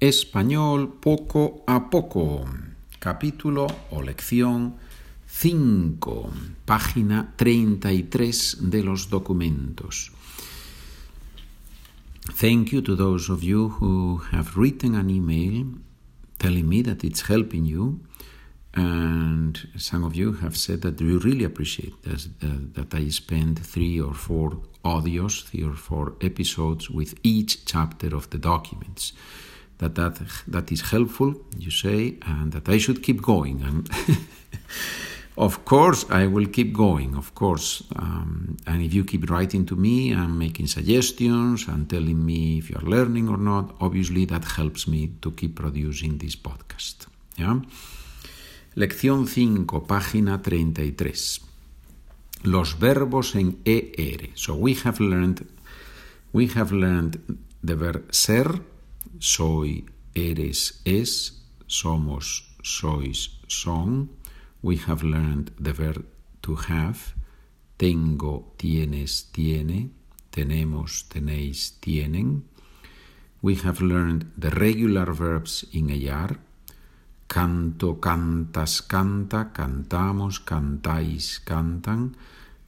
Español poco a poco. Capítulo o lección 5, página 33 de los documentos. Thank you to those of you who have written an email telling me that it's helping you. And some of you have said that you really appreciate that, uh, that I spend three or four audios, three or four episodes with each chapter of the documents. That that that is helpful, you say, and that I should keep going. And of course, I will keep going. Of course, um, and if you keep writing to me and making suggestions and telling me if you are learning or not, obviously that helps me to keep producing this podcast. Yeah. Lección 5, página 33. Los verbos en ER. So we have learned we have learned the verb ser soy, eres, es, somos, sois, son. We have learned the verb to have. Tengo, tienes, tiene. Tenemos, tenéis, tienen. We have learned the regular verbs in AR. Canto, cantas, canta, cantamos, cantáis, cantan.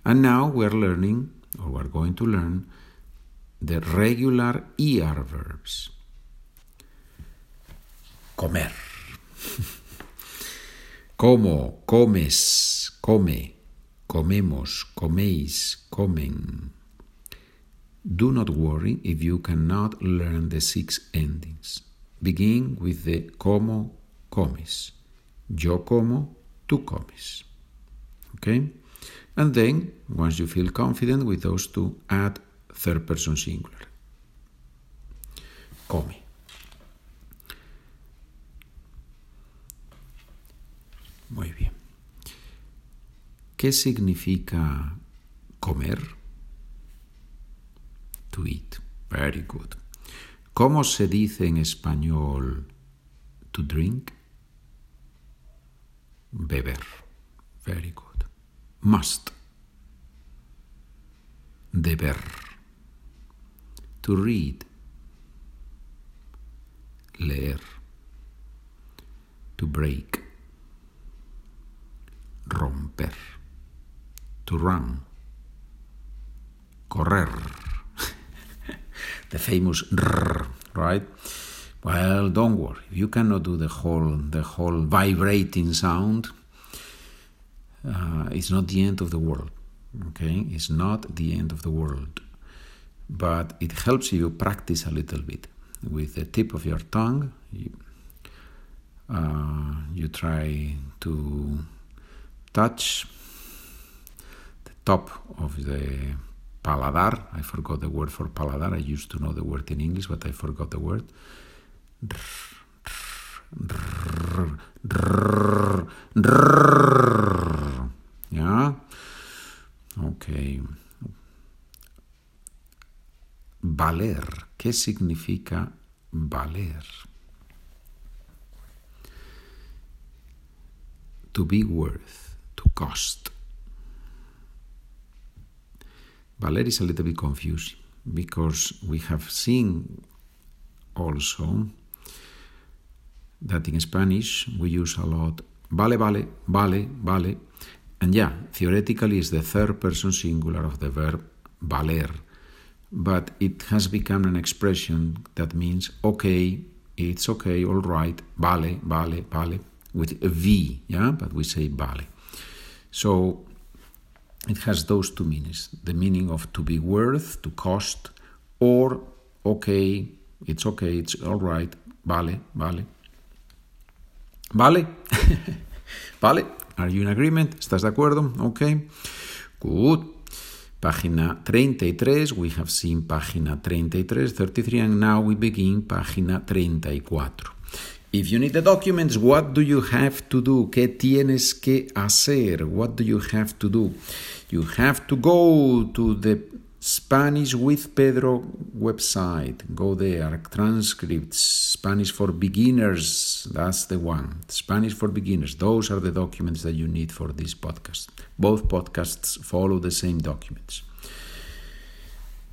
And now we're learning, or we're going to learn, the regular ER verbs comer. Como, comes, come, comemos, coméis, comen. Do not worry if you cannot learn the six endings. Begin with the como, comes. Yo como, tú comes. Okay? And then, once you feel confident with those two, add third person singular. Come. ¿Qué significa comer? To eat. Very good. ¿Cómo se dice en español to drink? Beber. Very good. Must. Deber. To read. Leer. To break romper. To run. Correr. the famous rrr, right? Well, don't worry. If You cannot do the whole the whole vibrating sound. Uh, it's not the end of the world. Okay, it's not the end of the world, but it helps you practice a little bit with the tip of your tongue. You, uh, you try to touch top of the paladar. I forgot the word for paladar. I used to know the word in English, but I forgot the word. Yeah? Ok. Valer. ¿Qué significa valer? To be worth to cost. Valer is a little bit confusing because we have seen also that in Spanish we use a lot vale, vale, vale, vale, and yeah, theoretically is the third person singular of the verb valer, but it has become an expression that means okay, it's okay, all right, vale, vale, vale, with a V, yeah, but we say vale. So it has those two meanings the meaning of to be worth, to cost, or okay, it's okay, it's all right, vale, vale. Vale? vale? Are you in agreement? ¿Estás de acuerdo? Okay. Good. Página 33, we have seen página 33, 33, and now we begin página 34. If you need the documents, what do you have to do? ¿Qué tienes que hacer? What do you have to do? You have to go to the Spanish with Pedro website. Go there. Transcripts, Spanish for beginners. That's the one. Spanish for beginners. Those are the documents that you need for this podcast. Both podcasts follow the same documents.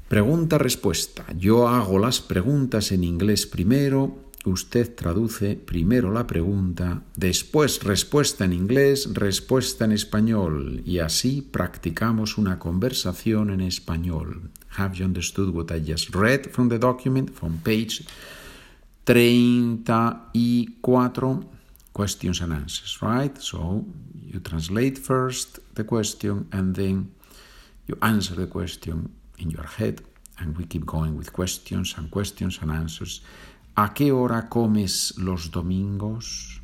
Pregunta-respuesta. Yo hago las preguntas en inglés primero usted traduce primero la pregunta, después respuesta en inglés, respuesta en español, y así practicamos una conversación en español. Have you understood what I just read from the document, from page 34? Questions and answers, right? So you translate first the question and then you answer the question in your head, and we keep going with questions and questions and answers. ¿A qué hora comes los domingos?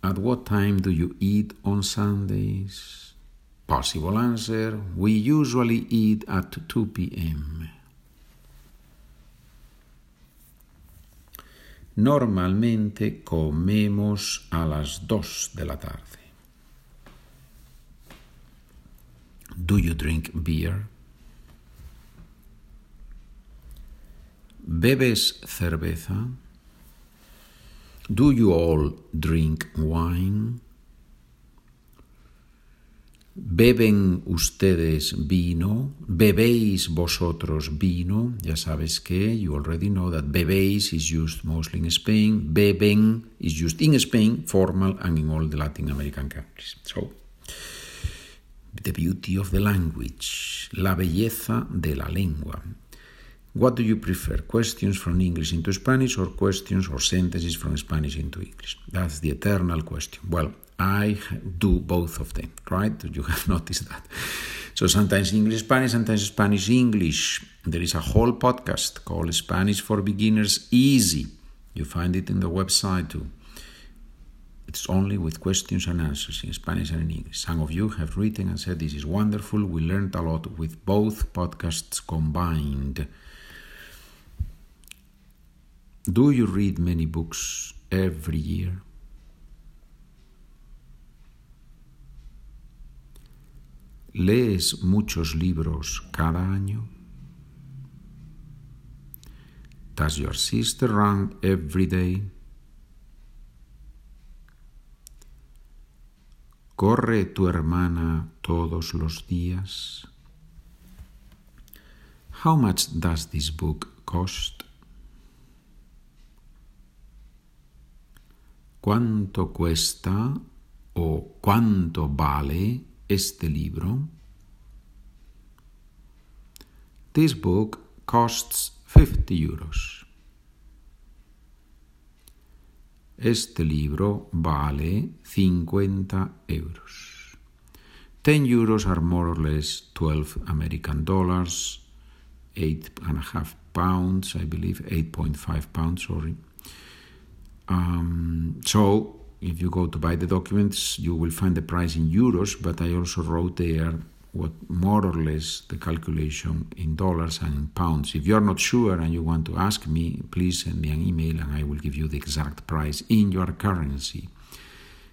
At what time do you eat on Sundays? Possible answer We usually eat at 2 p.m. Normalmente comemos a las 2 de la tarde. Do you drink beer? ¿Bebes cerveza? Do you all drink wine? ¿Beben ustedes vino? ¿Bebéis vosotros vino? Ya sabes que, you already know that bebéis is used mostly in Spain. Beben is used in Spain, formal, and in all the Latin American countries. So, the beauty of the language, la belleza de la lengua. What do you prefer? Questions from English into Spanish or questions or sentences from Spanish into English? That's the eternal question. Well, I do both of them, right? You have noticed that. So sometimes English Spanish, sometimes Spanish English. There is a whole podcast called Spanish for Beginners Easy. You find it in the website too. It's only with questions and answers in Spanish and in English. Some of you have written and said this is wonderful. We learned a lot with both podcasts combined. Do you read many books every year? ¿Lees muchos libros cada año? Does your sister run every day? ¿Corre tu hermana todos los días? How much does this book cost? ¿Cuánto cuesta o cuánto vale este libro? This book costs 50 euros. Este libro vale 50 euros. 10 euros are more or less 12 American dollars, eight and a half pounds, I believe, 8.5 pounds, sorry. Um, so if you go to buy the documents, you will find the price in euros, but I also wrote there what more or less the calculation in dollars and in pounds. If you're not sure and you want to ask me, please send me an email and I will give you the exact price in your currency.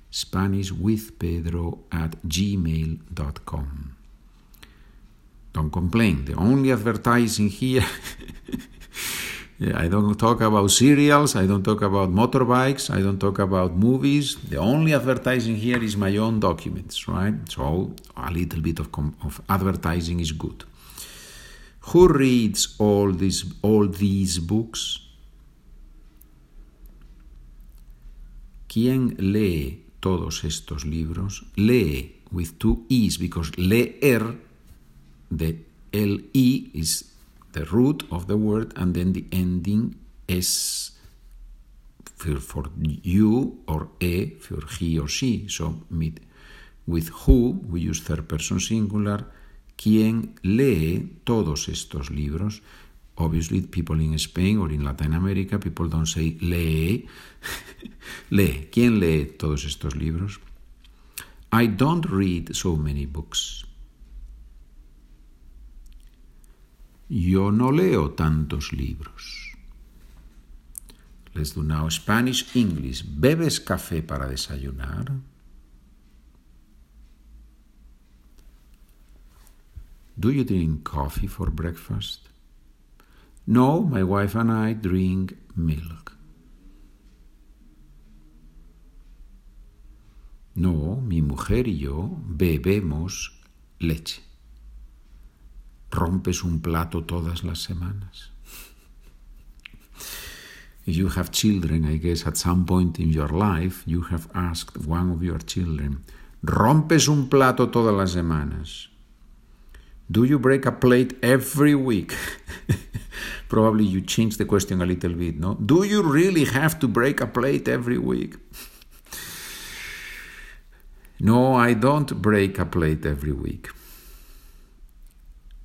Spanish with Pedro at gmail.com. Don't complain. The only advertising here I don't talk about cereals, I don't talk about motorbikes, I don't talk about movies. The only advertising here is my own documents, right? So a little bit of, of advertising is good. Who reads all these all these books? ¿Quién lee todos estos libros? Lee with two e's because leer, the L-E is the root of the word and then the ending is for, for you or e for he or she. So with who we use third person singular. ¿Quién lee todos estos libros? Obviously, people in Spain or in Latin America, people don't say lee. lee. ¿Quién lee todos estos libros? I don't read so many books. Yo no leo tantos libros. Let's do now Spanish, English. ¿Bebes café para desayunar? Do you drink coffee for breakfast? No, my wife and I drink milk. No, mi mujer y yo bebemos leche rompes un plato todas las semanas. If you have children, I guess at some point in your life you have asked one of your children, ¿rompes un plato todas las semanas? Do you break a plate every week? Probably you change the question a little bit, no? Do you really have to break a plate every week? no, I don't break a plate every week.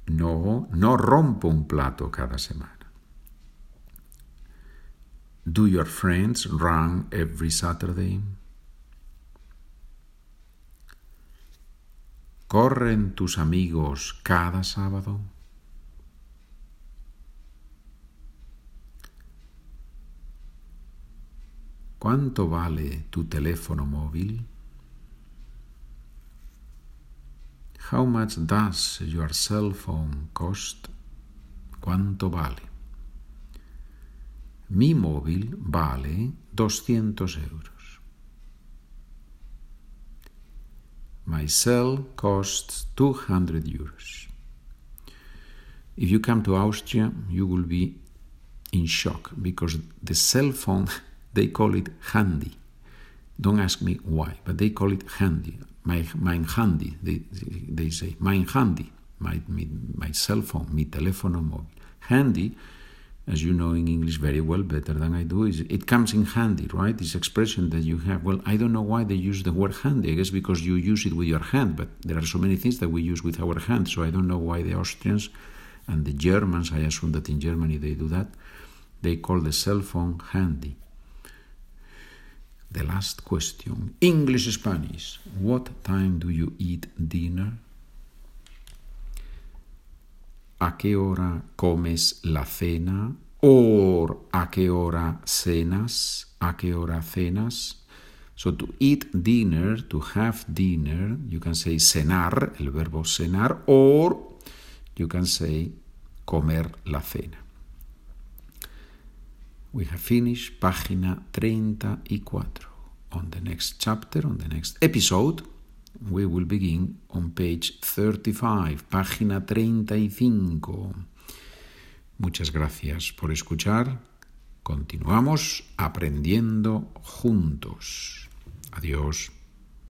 No, no rompo un plato cada semana. Do your friends run every Saturday? ¿Corren tus amigos cada sábado? ¿Cuánto vale tu teléfono móvil? How much does your cell phone cost? ¿Cuánto vale? Mi móvil vale 200 euros. My cell costs 200 euros. If you come to Austria, you will be in shock because the cell phone, they call it handy. Don't ask me why, but they call it handy. My, mein handy, they, they say, mein handy, my, my, my cell phone, mi teléfono móvil. Handy as you know in English very well, better than I do, is it comes in handy, right? This expression that you have. Well, I don't know why they use the word handy. I guess because you use it with your hand, but there are so many things that we use with our hand, so I don't know why the Austrians and the Germans, I assume that in Germany they do that, they call the cell phone handy. The last question English Spanish. What time do you eat dinner? a qué hora comes la cena, or a qué hora cenas, a qué hora cenas. So to eat dinner, to have dinner, you can say cenar, el verbo cenar, or you can say comer la cena. We have finished página 34. On the next chapter, on the next episode, We will begin on page 35, página 35. Muchas gracias por escuchar. Continuamos aprendiendo juntos. Adiós.